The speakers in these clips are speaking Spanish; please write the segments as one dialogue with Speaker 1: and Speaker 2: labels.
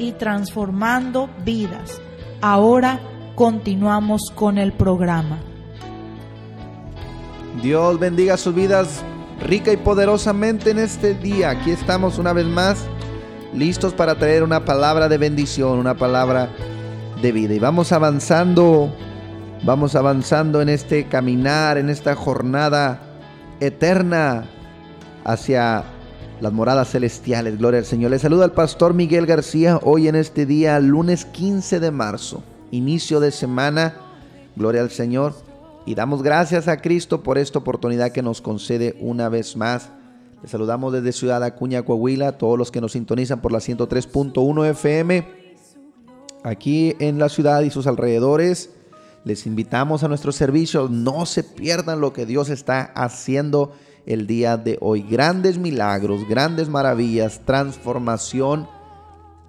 Speaker 1: y transformando vidas. Ahora continuamos con el programa.
Speaker 2: Dios bendiga sus vidas rica y poderosamente en este día. Aquí estamos una vez más listos para traer una palabra de bendición, una palabra de vida. Y vamos avanzando, vamos avanzando en este caminar, en esta jornada eterna hacia las moradas celestiales. Gloria al Señor. Le saluda al pastor Miguel García hoy en este día, lunes 15 de marzo, inicio de semana. Gloria al Señor. Y damos gracias a Cristo por esta oportunidad que nos concede una vez más. Le saludamos desde Ciudad Acuña, Coahuila, todos los que nos sintonizan por la 103.1 FM aquí en la ciudad y sus alrededores. Les invitamos a nuestro servicio. No se pierdan lo que Dios está haciendo el día de hoy. Grandes milagros, grandes maravillas, transformación.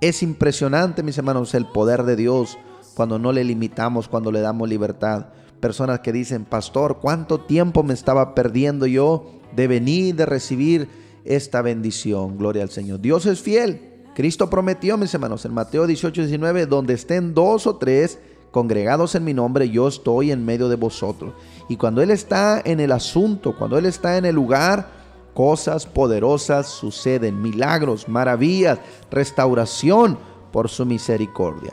Speaker 2: Es impresionante, mis hermanos, el poder de Dios cuando no le limitamos, cuando le damos libertad. Personas que dicen, pastor, ¿cuánto tiempo me estaba perdiendo yo de venir, de recibir esta bendición? Gloria al Señor. Dios es fiel. Cristo prometió, mis hermanos, en Mateo 18, 19, donde estén dos o tres congregados en mi nombre, yo estoy en medio de vosotros. Y cuando Él está en el asunto, cuando Él está en el lugar, cosas poderosas suceden, milagros, maravillas, restauración por su misericordia.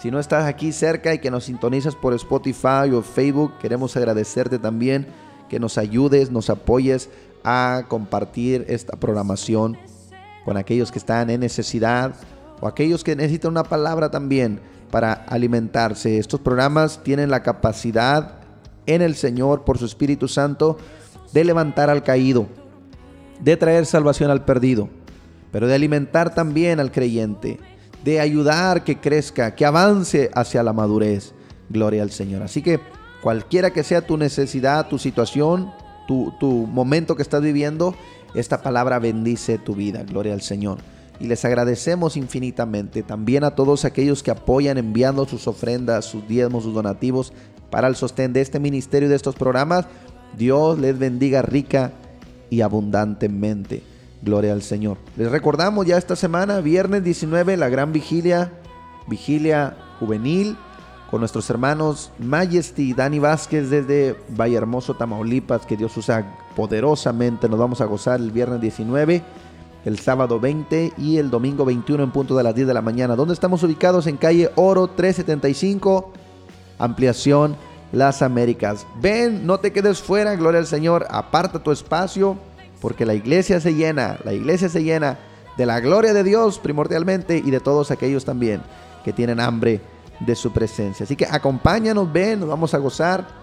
Speaker 2: Si no estás aquí cerca y que nos sintonizas por Spotify o Facebook, queremos agradecerte también que nos ayudes, nos apoyes a compartir esta programación con aquellos que están en necesidad o aquellos que necesitan una palabra también para alimentarse. Estos programas tienen la capacidad en el Señor por su Espíritu Santo de levantar al caído, de traer salvación al perdido, pero de alimentar también al creyente, de ayudar que crezca, que avance hacia la madurez. Gloria al Señor. Así que cualquiera que sea tu necesidad, tu situación, tu, momento que estás viviendo, esta palabra bendice tu vida. Gloria al Señor y les agradecemos infinitamente. También a todos aquellos que apoyan enviando sus ofrendas, sus diezmos, sus donativos para el sostén de este ministerio y de estos programas. Dios les bendiga rica y abundantemente. Gloria al Señor. Les recordamos ya esta semana, viernes 19, la gran vigilia, vigilia juvenil, con nuestros hermanos Majesty y Dani Vázquez desde Valle Hermoso, Tamaulipas, que Dios usa poderosamente. Nos vamos a gozar el viernes 19 el sábado 20 y el domingo 21 en punto de las 10 de la mañana. donde estamos ubicados? En calle Oro 375, ampliación Las Américas. Ven, no te quedes fuera, gloria al Señor, aparta tu espacio, porque la iglesia se llena, la iglesia se llena de la gloria de Dios primordialmente y de todos aquellos también que tienen hambre de su presencia. Así que acompáñanos, ven, nos vamos a gozar.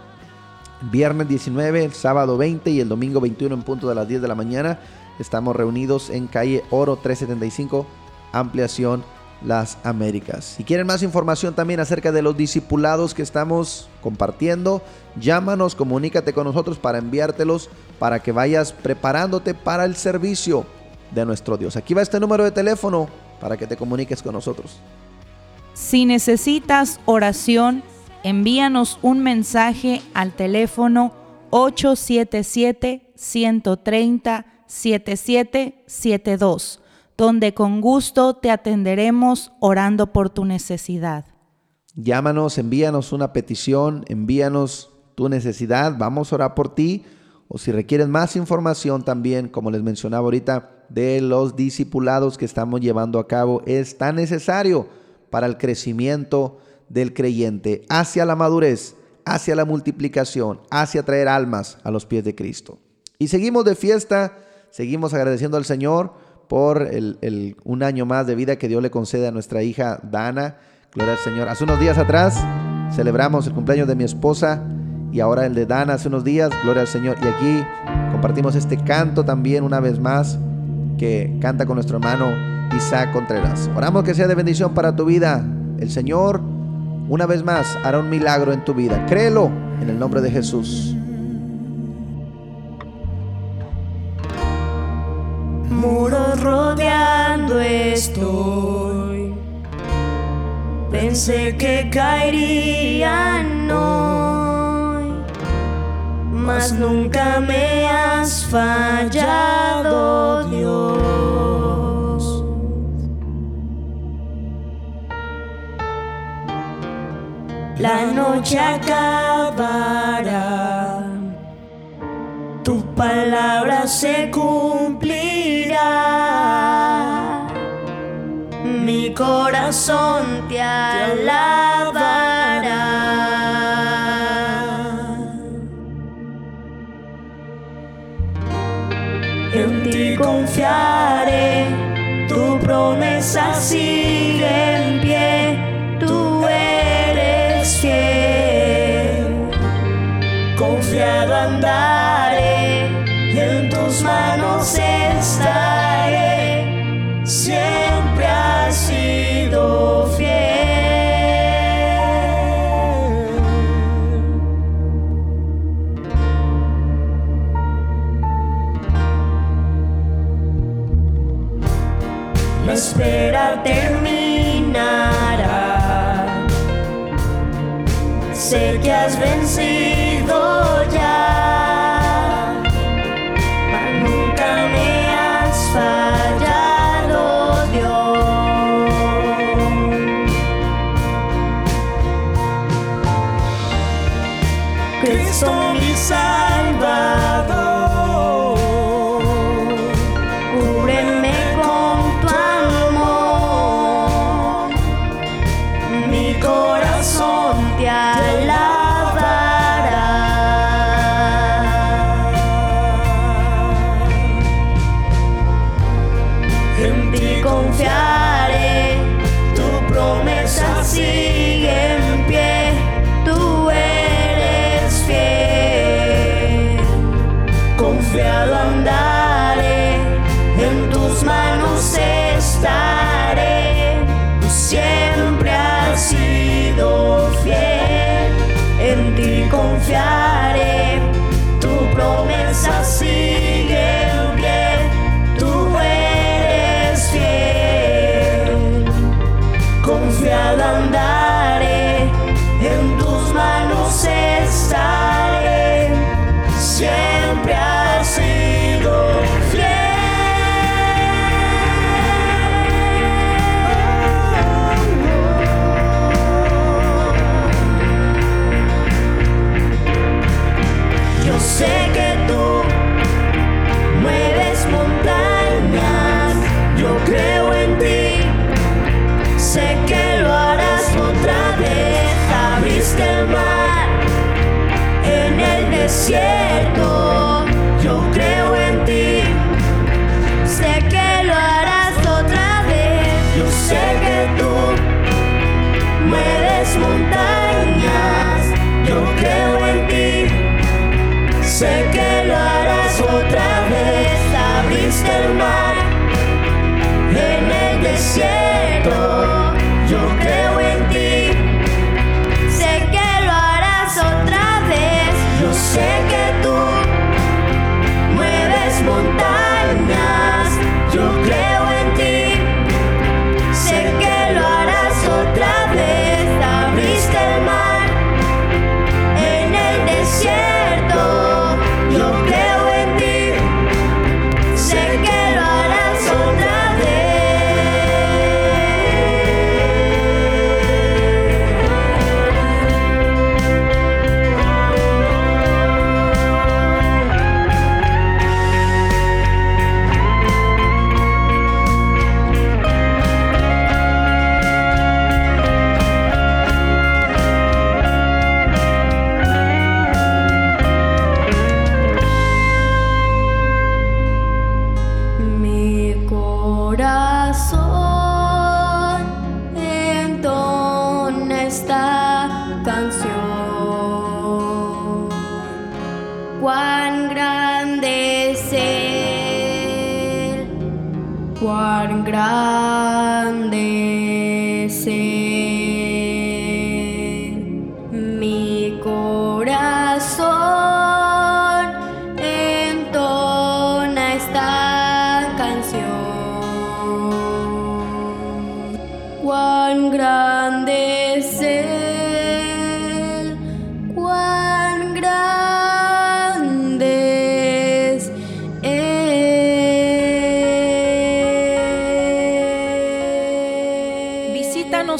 Speaker 2: Viernes 19, el sábado 20 y el domingo 21 en punto de las 10 de la mañana. Estamos reunidos en calle Oro 375, ampliación Las Américas. Si quieren más información también acerca de los discipulados que estamos compartiendo, llámanos, comunícate con nosotros para enviártelos para que vayas preparándote para el servicio de nuestro Dios. Aquí va este número de teléfono para que te comuniques con nosotros.
Speaker 1: Si necesitas oración, envíanos un mensaje al teléfono 877 130 7772, donde con gusto te atenderemos orando por tu necesidad.
Speaker 2: Llámanos, envíanos una petición, envíanos tu necesidad, vamos a orar por ti. O si requieres más información también, como les mencionaba ahorita, de los discipulados que estamos llevando a cabo, es tan necesario para el crecimiento del creyente hacia la madurez, hacia la multiplicación, hacia traer almas a los pies de Cristo. Y seguimos de fiesta, seguimos agradeciendo al Señor por el, un año más de vida que Dios le concede a nuestra hija Dana. Gloria al Señor. Hace unos días atrás celebramos el cumpleaños de mi esposa y ahora el de Dana hace unos días. Gloria al Señor. Y aquí compartimos este canto también una vez más que canta con nuestro hermano Isaac Contreras. Oramos que sea de bendición para tu vida. El Señor una vez más hará un milagro en tu vida. Créelo en el nombre de Jesús.
Speaker 3: Muros rodeando estoy. Pensé que caerían hoy, mas nunca me has fallado, Dios. La noche acabará, tu palabra se cumplirá. Mi corazón te alabará. Ti mundo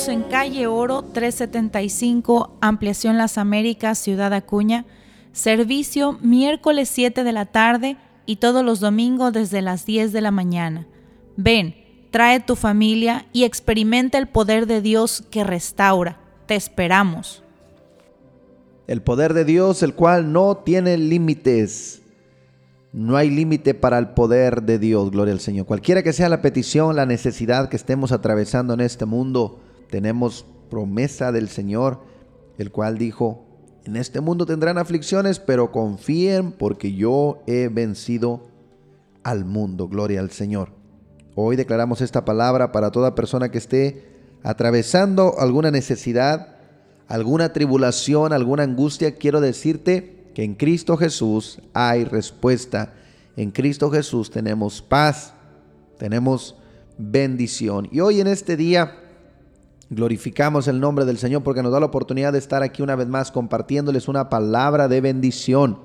Speaker 3: En
Speaker 1: calle Oro 375, Ampliación Las Américas, Ciudad Acuña. Servicio miércoles 7 de la tarde y todos los domingos desde las 10 de la mañana. Ven, trae tu familia y experimenta el poder de Dios que restaura. Te esperamos.
Speaker 2: El poder de Dios, el cual no tiene límites. No hay límite para el poder de Dios, gloria al Señor. Cualquiera que sea la petición, la necesidad que estemos atravesando en este mundo, tenemos promesa del Señor, el cual dijo, en este mundo tendrán aflicciones, pero confíen porque yo he vencido al mundo, gloria al Señor. Hoy declaramos esta palabra para toda persona que esté atravesando alguna necesidad, alguna tribulación, alguna angustia. Quiero decirte que en Cristo Jesús hay respuesta. En Cristo Jesús tenemos paz, tenemos bendición. Y hoy en este día glorificamos el nombre del Señor porque nos da la oportunidad de estar aquí una vez más compartiéndoles una palabra de bendición,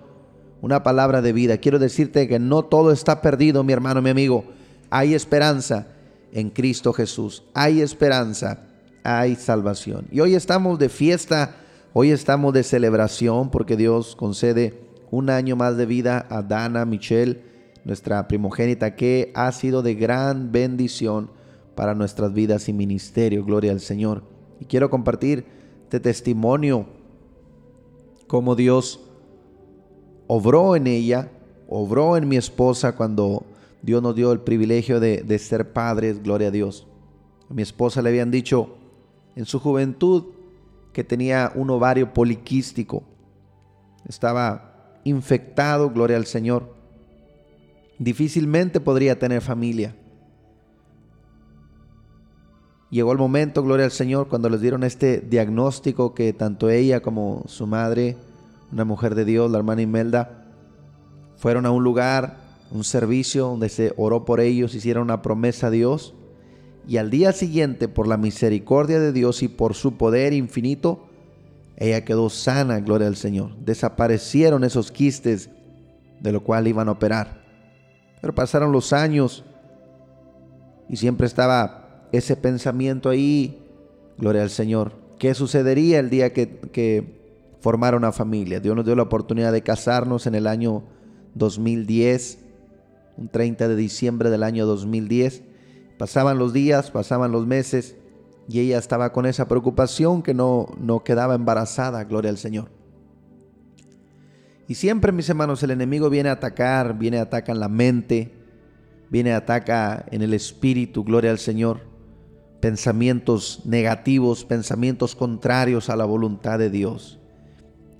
Speaker 2: una palabra de vida. Quiero decirte que no todo está perdido, mi hermano, mi amigo. Hay esperanza en Cristo Jesús. Hay esperanza, hay salvación. Y hoy estamos de fiesta Hoy estamos de celebración porque Dios concede un año más de vida a Dana Michelle, nuestra primogénita, que ha sido de gran bendición para nuestras vidas y ministerio. Gloria al Señor. Y quiero compartir este testimonio, cómo Dios obró en ella, obró en mi esposa cuando Dios nos dio el privilegio de, de ser padres. Gloria a Dios. A mi esposa le habían dicho en su juventud, que tenía un ovario poliquístico. Estaba infectado, gloria al Señor. Difícilmente podría tener familia. Llegó el momento, gloria al Señor, cuando les dieron este diagnóstico que tanto ella como su madre, una mujer de Dios, la hermana Imelda, fueron a un lugar, un servicio donde se oró por ellos, hicieron una promesa a Dios y al día siguiente, por la misericordia de Dios y por su poder infinito, ella quedó sana, gloria al Señor. Desaparecieron esos quistes de lo cual iban a operar. Pero pasaron los años y siempre estaba ese pensamiento ahí, gloria al Señor. ¿Qué sucedería el día que, que formara una familia? Dios nos dio la oportunidad de casarnos en el año 2010, un 30 de diciembre del año 2010. Pasaban los días, pasaban los meses y ella estaba con esa preocupación que no, no quedaba embarazada, gloria al Señor. Y siempre, mis hermanos, el enemigo viene a atacar, viene a atacar en la mente, viene a atacar en el espíritu, gloria al Señor. Pensamientos negativos, pensamientos contrarios a la voluntad de Dios.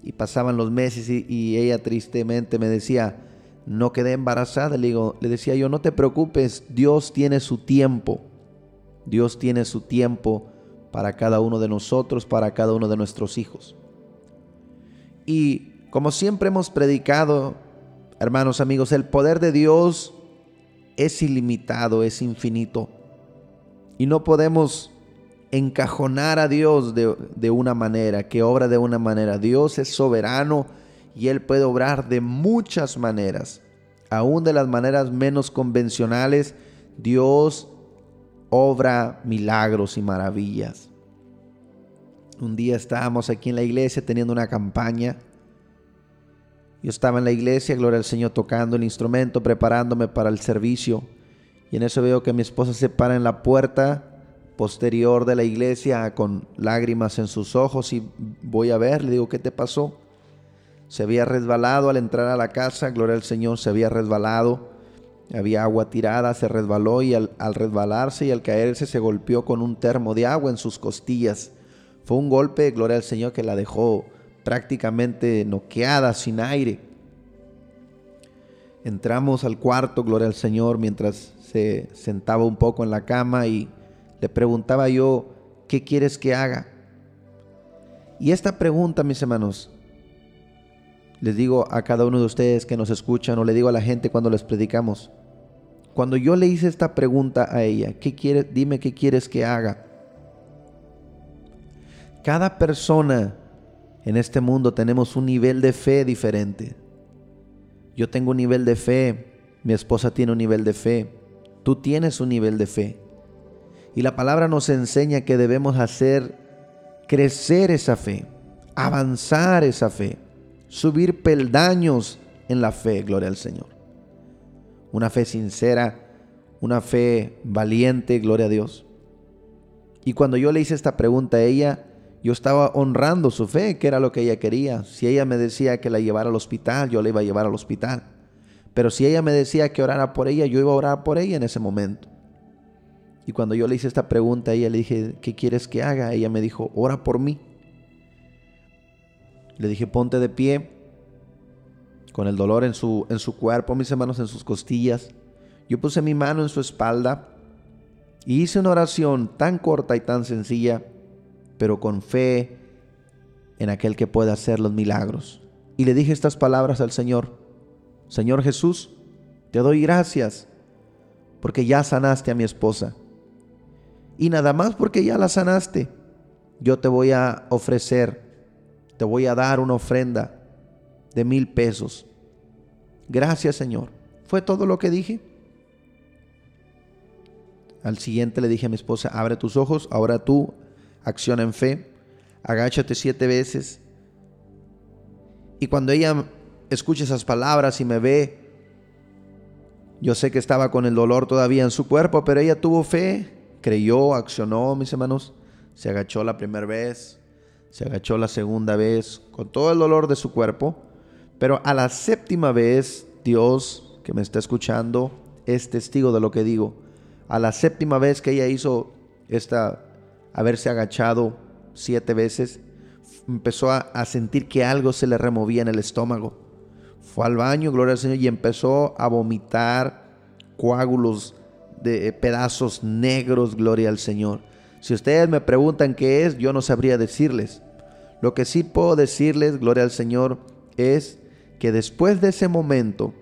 Speaker 2: Y pasaban los meses y, ella tristemente me decía, no quedé embarazada. Le, digo, le decía yo, no te preocupes, Dios tiene su tiempo. Dios tiene su tiempo para cada uno de nosotros, para cada uno de nuestros hijos. Y como siempre hemos predicado, hermanos amigos, el poder de Dios es ilimitado, es infinito. Y no podemos encajonar a Dios de, de, una manera, que obra de una manera. Dios es soberano y Él puede obrar de muchas maneras. Aún de las maneras menos convencionales, Dios obra milagros y maravillas. Un día estábamos aquí en la iglesia teniendo una campaña. Yo estaba en la iglesia, gloria al Señor, tocando el instrumento, preparándome para el servicio. Y en eso veo que mi esposa se para en la puerta posterior de la iglesia con lágrimas en sus ojos y voy a ver, le digo, ¿qué te pasó? se había resbalado al entrar a la casa, gloria al Señor, se había resbalado, había agua tirada, se resbaló y al, al, resbalarse y al caerse se golpeó con un termo de agua en sus costillas. Fue un golpe, gloria al Señor, que la dejó prácticamente noqueada, sin aire. Entramos al cuarto, gloria al Señor, mientras se sentaba un poco en la cama y le preguntaba yo, ¿qué quieres que haga? Y esta pregunta, mis hermanos, les digo a cada uno de ustedes que nos escuchan o le digo a la gente cuando les predicamos, cuando yo le hice esta pregunta a ella, ¿qué quieres? Dime qué quieres que haga. Cada persona en este mundo tenemos un nivel de fe diferente. Yo tengo un nivel de fe, mi esposa tiene un nivel de fe, tú tienes un nivel de fe. Y la palabra nos enseña que debemos hacer crecer esa fe, avanzar esa fe, subir peldaños en la fe, gloria al Señor. Una fe sincera, una fe valiente, gloria a Dios. Y cuando yo le hice esta pregunta a ella, yo estaba honrando su fe, que era lo que ella quería. Si ella me decía que la llevara al hospital, yo la iba a llevar al hospital. Pero si ella me decía que orara por ella, yo iba a orar por ella en ese momento. Y cuando yo le hice esta pregunta a ella, le dije, ¿qué quieres que haga? Ella me dijo, ora por mí. Le dije, ponte de pie, con el dolor en su, en su cuerpo, mis hermanos en sus costillas. Yo puse mi mano en su espalda y hice una oración tan corta y tan sencilla pero con fe en aquel que puede hacer los milagros. Y le dije estas palabras al Señor. Señor Jesús, te doy gracias porque ya sanaste a mi esposa. Y nada más porque ya la sanaste, yo te voy a ofrecer, te voy a dar una ofrenda de mil pesos. Gracias Señor. Fue todo lo que dije. Al siguiente le dije a mi esposa, abre tus ojos, ahora tú acción en fe, agáchate siete veces. Y cuando ella escucha esas palabras y me ve, yo sé que estaba con el dolor todavía en su cuerpo, pero ella tuvo fe, creyó, accionó, mis hermanos. Se agachó la primera vez, se agachó la segunda vez, con todo el dolor de su cuerpo. Pero a la séptima vez, Dios, que me está escuchando, es testigo de lo que digo. A la séptima vez que ella hizo esta haberse agachado siete veces, empezó a, sentir que algo se le removía en el estómago. Fue al baño, gloria al Señor, y empezó a vomitar coágulos de eh, pedazos negros, gloria al Señor. Si ustedes me preguntan qué es, yo no sabría decirles. Lo que sí puedo decirles, gloria al Señor, es que después de ese momento,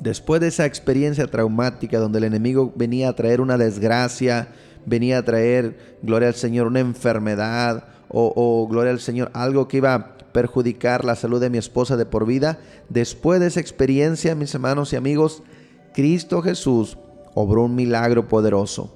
Speaker 2: después de esa experiencia traumática donde el enemigo venía a traer una desgracia, venía a traer, gloria al Señor, una enfermedad o, gloria al Señor, algo que iba perjudicar la salud de mi esposa de por vida. Después de esa experiencia, mis hermanos y amigos, Cristo Jesús obró un milagro poderoso.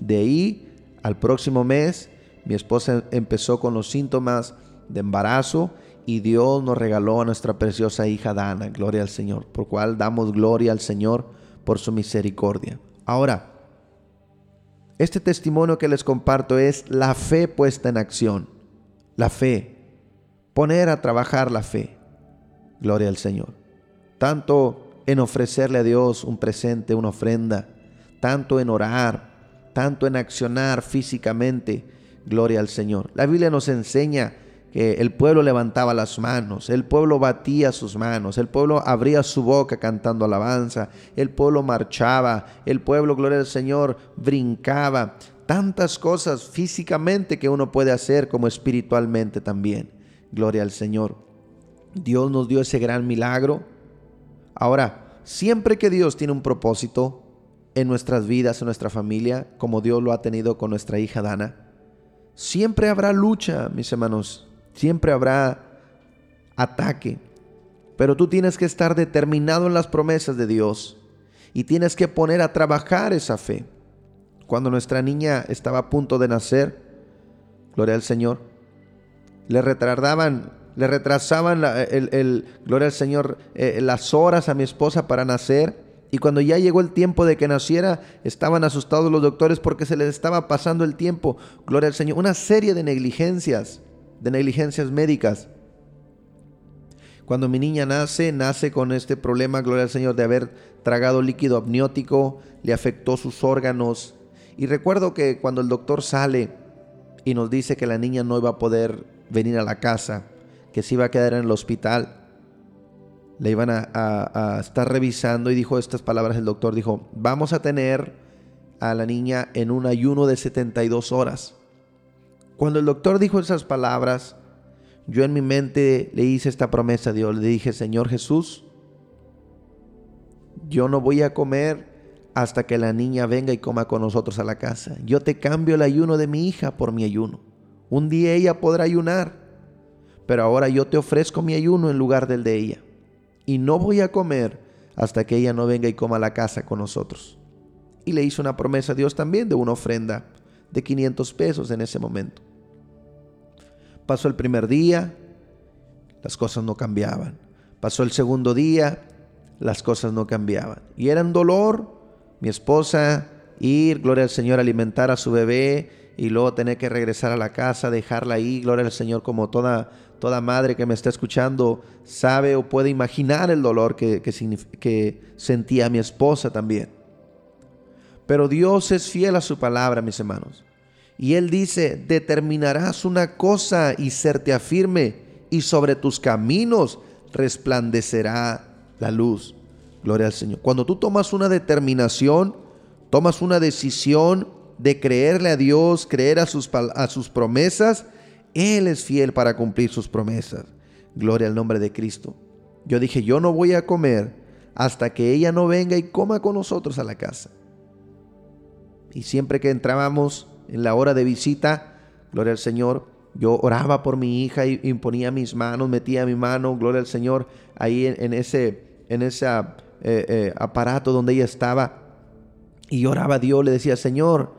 Speaker 2: De ahí al próximo mes, mi esposa empezó con los síntomas de embarazo y Dios nos regaló a nuestra preciosa hija Dana, gloria al Señor, por cual damos gloria al Señor por su misericordia. Ahora, este testimonio que les comparto es la fe puesta en acción. La fe. Poner a trabajar la fe. Gloria al Señor. Tanto en ofrecerle a Dios un presente, una ofrenda. Tanto en orar. Tanto en accionar físicamente. Gloria al Señor. La Biblia nos enseña que el pueblo levantaba las manos, el pueblo batía sus manos, el pueblo abría su boca cantando alabanza, el pueblo marchaba, el pueblo, gloria al Señor, brincaba. Tantas cosas físicamente que uno puede hacer como espiritualmente también. Gloria al Señor. Dios nos dio ese gran milagro. Ahora, siempre que Dios tiene un propósito en nuestras vidas, en nuestra familia, como Dios lo ha tenido con nuestra hija Dana, siempre habrá lucha, mis hermanos Siempre habrá ataque. Pero tú tienes que estar determinado en las promesas de Dios y tienes que poner a trabajar esa fe. Cuando nuestra niña estaba a punto de nacer, gloria al Señor, le retardaban, le retrasaban el, gloria al Señor, eh, las horas a mi esposa para nacer. Y cuando ya llegó el tiempo de que naciera, estaban asustados los doctores porque se les estaba pasando el tiempo. Gloria al Señor. Una serie de negligencias de negligencias médicas. Cuando mi niña nace, nace con este problema, gloria al Señor, de haber tragado líquido amniótico, le afectó sus órganos. Y recuerdo que cuando el doctor sale y nos dice que la niña no iba a poder venir a la casa, que se iba a quedar en el hospital, le iban a, a, a, estar revisando y dijo estas palabras el doctor, dijo, vamos a tener a la niña en un ayuno de 72 horas. Cuando el doctor dijo esas palabras, yo en mi mente le hice esta promesa a Dios, le dije, Señor Jesús, yo no voy a comer hasta que la niña venga y coma con nosotros a la casa. Yo te cambio el ayuno de mi hija por mi ayuno. Un día ella podrá ayunar, pero ahora yo te ofrezco mi ayuno en lugar del de ella. Y no voy a comer hasta que ella no venga y coma a la casa con nosotros. Y le hizo una promesa a Dios también de una ofrenda de 500 pesos en ese momento. Pasó el primer día, las cosas no cambiaban. Pasó el segundo día, las cosas no cambiaban. Y era un dolor mi esposa ir, gloria al Señor, alimentar a su bebé y luego tener que regresar a la casa, dejarla ahí, gloria al Señor, como toda, toda madre que me está escuchando sabe o puede imaginar el dolor que, que, que sentía mi esposa también. Pero Dios es fiel a su palabra, mis hermanos. Y Él dice, determinarás una cosa y serte afirme, y sobre tus caminos resplandecerá la luz. Gloria al Señor. Cuando tú tomas una determinación, tomas una decisión de creerle a Dios, creer a sus, a sus promesas, Él es fiel para cumplir sus promesas. Gloria al nombre de Cristo. Yo dije, yo no voy a comer hasta que ella no venga y coma con nosotros a la casa. Y siempre que entrábamos en la hora de visita, gloria al Señor, yo oraba por mi hija y imponía mis manos, metía mi mano, gloria al Señor, ahí en, ese, en esa eh, eh, aparato donde ella estaba y oraba a Dios, le decía, Señor,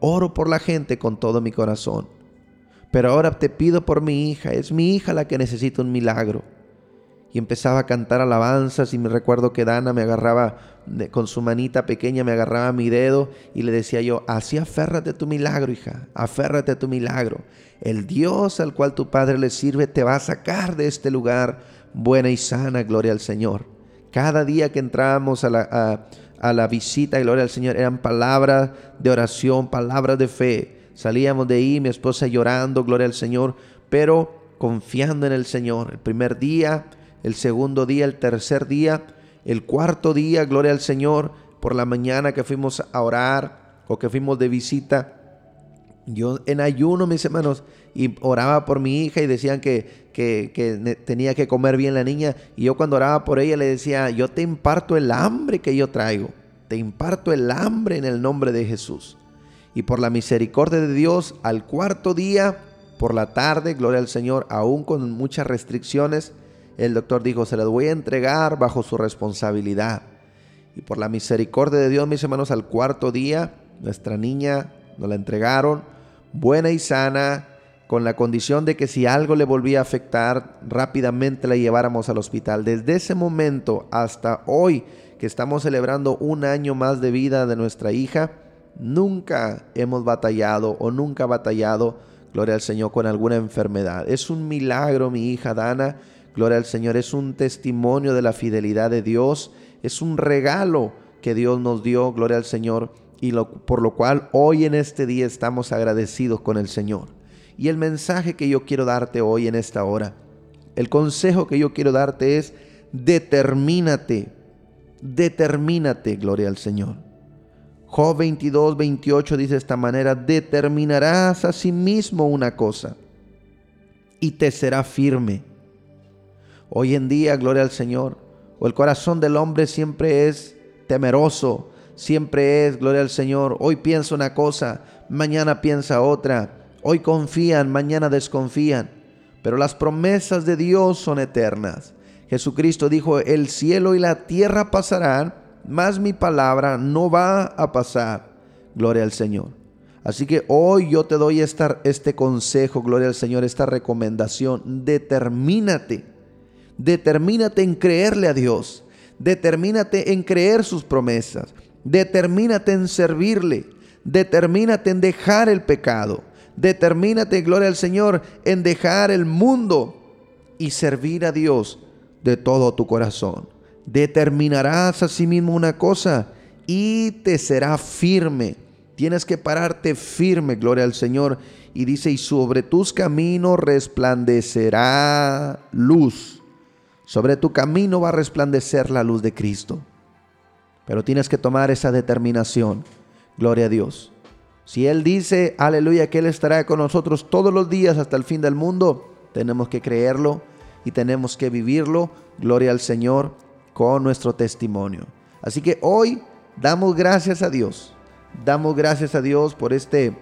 Speaker 2: oro por la gente con todo mi corazón. Pero ahora te pido por mi hija, es mi hija la que necesita un milagro. Y empezaba a cantar alabanzas y me recuerdo que Dana me agarraba con su manita pequeña, me agarraba mi dedo y le decía yo, así aférrate a tu milagro, hija, aférrate a tu milagro. El Dios al cual tu Padre le sirve te va a sacar de este lugar buena y sana, gloria al Señor. Cada día que entrábamos a la, a, la visita, gloria al Señor, eran palabras de oración, palabras de fe. Salíamos de ahí, mi esposa llorando, gloria al Señor, pero confiando en el Señor. El primer día, el segundo día, el tercer día, el cuarto día, gloria al Señor, por la mañana que fuimos a orar o que fuimos de visita, yo en ayuno, mis hermanos, y oraba por mi hija y decían que, que, tenía que comer bien la niña. Y yo cuando oraba por ella le decía, yo te imparto el hambre que yo traigo. Te imparto el hambre en el nombre de Jesús. Y por la misericordia de Dios, al cuarto día, por la tarde, gloria al Señor, aún con muchas restricciones, el doctor dijo, se las voy a entregar bajo su responsabilidad. Y por la misericordia de Dios, mis hermanos, al cuarto día, nuestra niña nos la entregaron buena y sana, con la condición de que si algo le volvía a afectar, rápidamente la lleváramos al hospital. Desde ese momento hasta hoy, que estamos celebrando un año más de vida de nuestra hija, nunca hemos batallado o nunca batallado, gloria al Señor, con alguna enfermedad. Es un milagro, mi hija Dana, gloria al Señor, es un testimonio de la fidelidad de Dios, es un regalo que Dios nos dio, gloria al Señor y por lo cual hoy en este día estamos agradecidos con el Señor. Y el mensaje que yo quiero darte hoy en esta hora, el consejo que yo quiero darte es, determínate, determínate, gloria al Señor. Job 22, 28 dice de esta manera, determinarás a sí mismo una cosa y te será firme. Hoy en día, gloria al Señor, o el corazón del hombre siempre es temeroso, siempre es, gloria al Señor, hoy piensa una cosa, mañana piensa otra, hoy confían, mañana desconfían, pero las promesas de Dios son eternas. Jesucristo dijo, el cielo y la tierra pasarán, mas mi palabra no va a pasar. Gloria al Señor. Así que hoy yo te doy este consejo, gloria al Señor, esta recomendación. Determínate, determínate en creerle a Dios, determínate en creer sus promesas, Determínate en servirle. Determínate en dejar el pecado. Determínate, gloria al Señor, en dejar el mundo y servir a Dios de todo tu corazón. Determinarás a sí mismo una cosa y te será firme. Tienes que pararte firme, gloria al Señor. Y dice, y sobre tus caminos resplandecerá luz. Sobre tu camino va a resplandecer la luz de Cristo. Pero tienes que tomar esa determinación. Gloria a Dios. Si Él dice, aleluya, que Él estará con nosotros todos los días hasta el fin del mundo, tenemos que creerlo y tenemos que vivirlo. Gloria al Señor con nuestro testimonio. Así que hoy damos gracias a Dios. Damos gracias a Dios por este,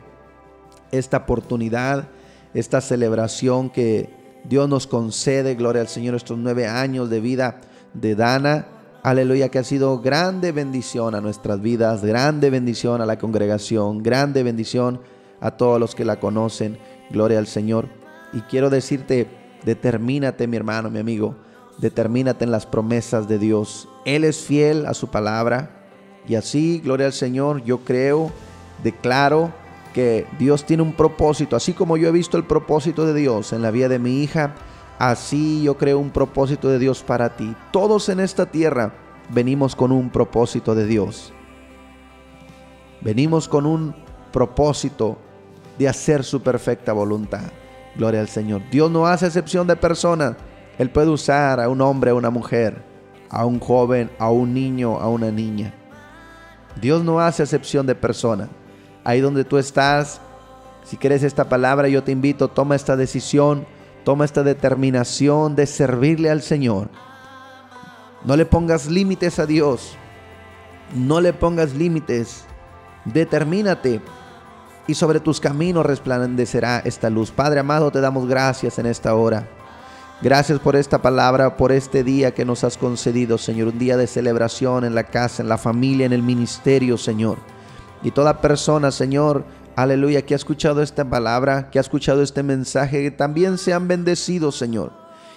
Speaker 2: esta oportunidad, esta celebración que Dios nos concede. Gloria al Señor, estos nueve años de vida de Dana. Aleluya, que ha sido grande bendición a nuestras vidas, grande bendición a la congregación, grande bendición a todos los que la conocen. Gloria al Señor. Y quiero decirte, determínate mi hermano, mi amigo, determínate en las promesas de Dios. Él es fiel a su palabra. Y así, gloria al Señor, yo creo, declaro que Dios tiene un propósito. Así como yo he visto el propósito de Dios en la vida de mi hija, así yo creo un propósito de Dios para ti. Todos en esta tierra venimos con un propósito de Dios. Venimos con un propósito de hacer su perfecta voluntad. Gloria al Señor. Dios no hace excepción de personas. Él puede usar a un hombre, a una mujer, a un joven, a un niño, a una niña. Dios no hace excepción de persona. Ahí donde tú estás, si quieres esta palabra, yo te invito, toma esta decisión, toma esta determinación de servirle al Señor. No le pongas límites a Dios. No le pongas límites. Determínate y sobre tus caminos resplandecerá esta luz. Padre amado, te damos gracias en esta hora. Gracias por esta palabra, por este día que nos has concedido, Señor. Un día de celebración en la casa, en la familia, en el ministerio, Señor. Y toda persona, Señor, aleluya, que ha escuchado esta palabra, que ha escuchado este mensaje, que también sean bendecidos, Señor.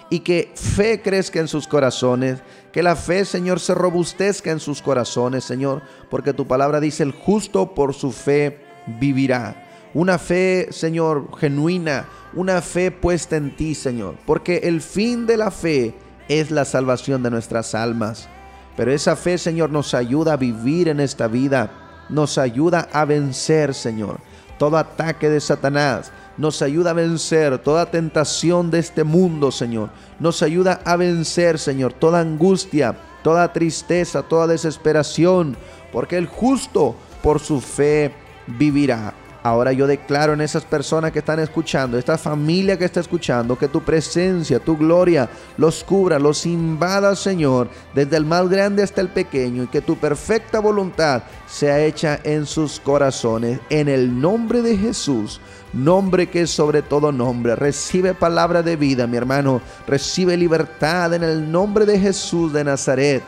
Speaker 2: Y que fe crezca en sus corazones, que la fe, Señor, se robustezca en sus corazones, Señor, porque tu palabra dice, el justo por su fe vivirá. Una fe, Señor, genuina, una fe puesta en ti, Señor, porque el fin de la fe es la salvación de nuestras almas. Pero esa fe, Señor, nos ayuda a vivir en esta vida, nos ayuda a vencer, Señor, todo ataque de Satanás, nos ayuda a vencer toda tentación de este mundo, Señor, nos ayuda a vencer, Señor, toda angustia, toda tristeza, toda desesperación, porque el justo por su fe vivirá. Ahora yo declaro en esas personas que están escuchando, esta familia que está escuchando, que tu presencia, tu gloria los cubra, los invada, Señor, desde el más grande hasta el pequeño, y que tu perfecta voluntad sea hecha en sus corazones. En el nombre de Jesús, nombre que es sobre todo nombre. Recibe palabra de vida, mi hermano. Recibe libertad en el nombre de Jesús de Nazaret.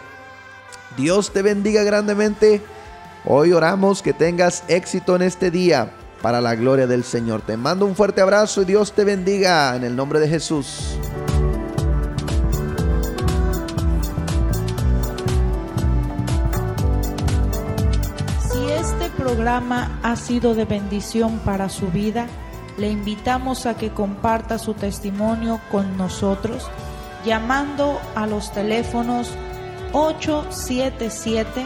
Speaker 2: Dios te bendiga grandemente. Hoy oramos que tengas éxito en este día para la gloria del Señor. Te mando un fuerte abrazo y Dios te bendiga en el nombre de Jesús.
Speaker 1: Si este programa ha sido de bendición para su vida, le invitamos a que comparta su testimonio con nosotros llamando a los teléfonos 877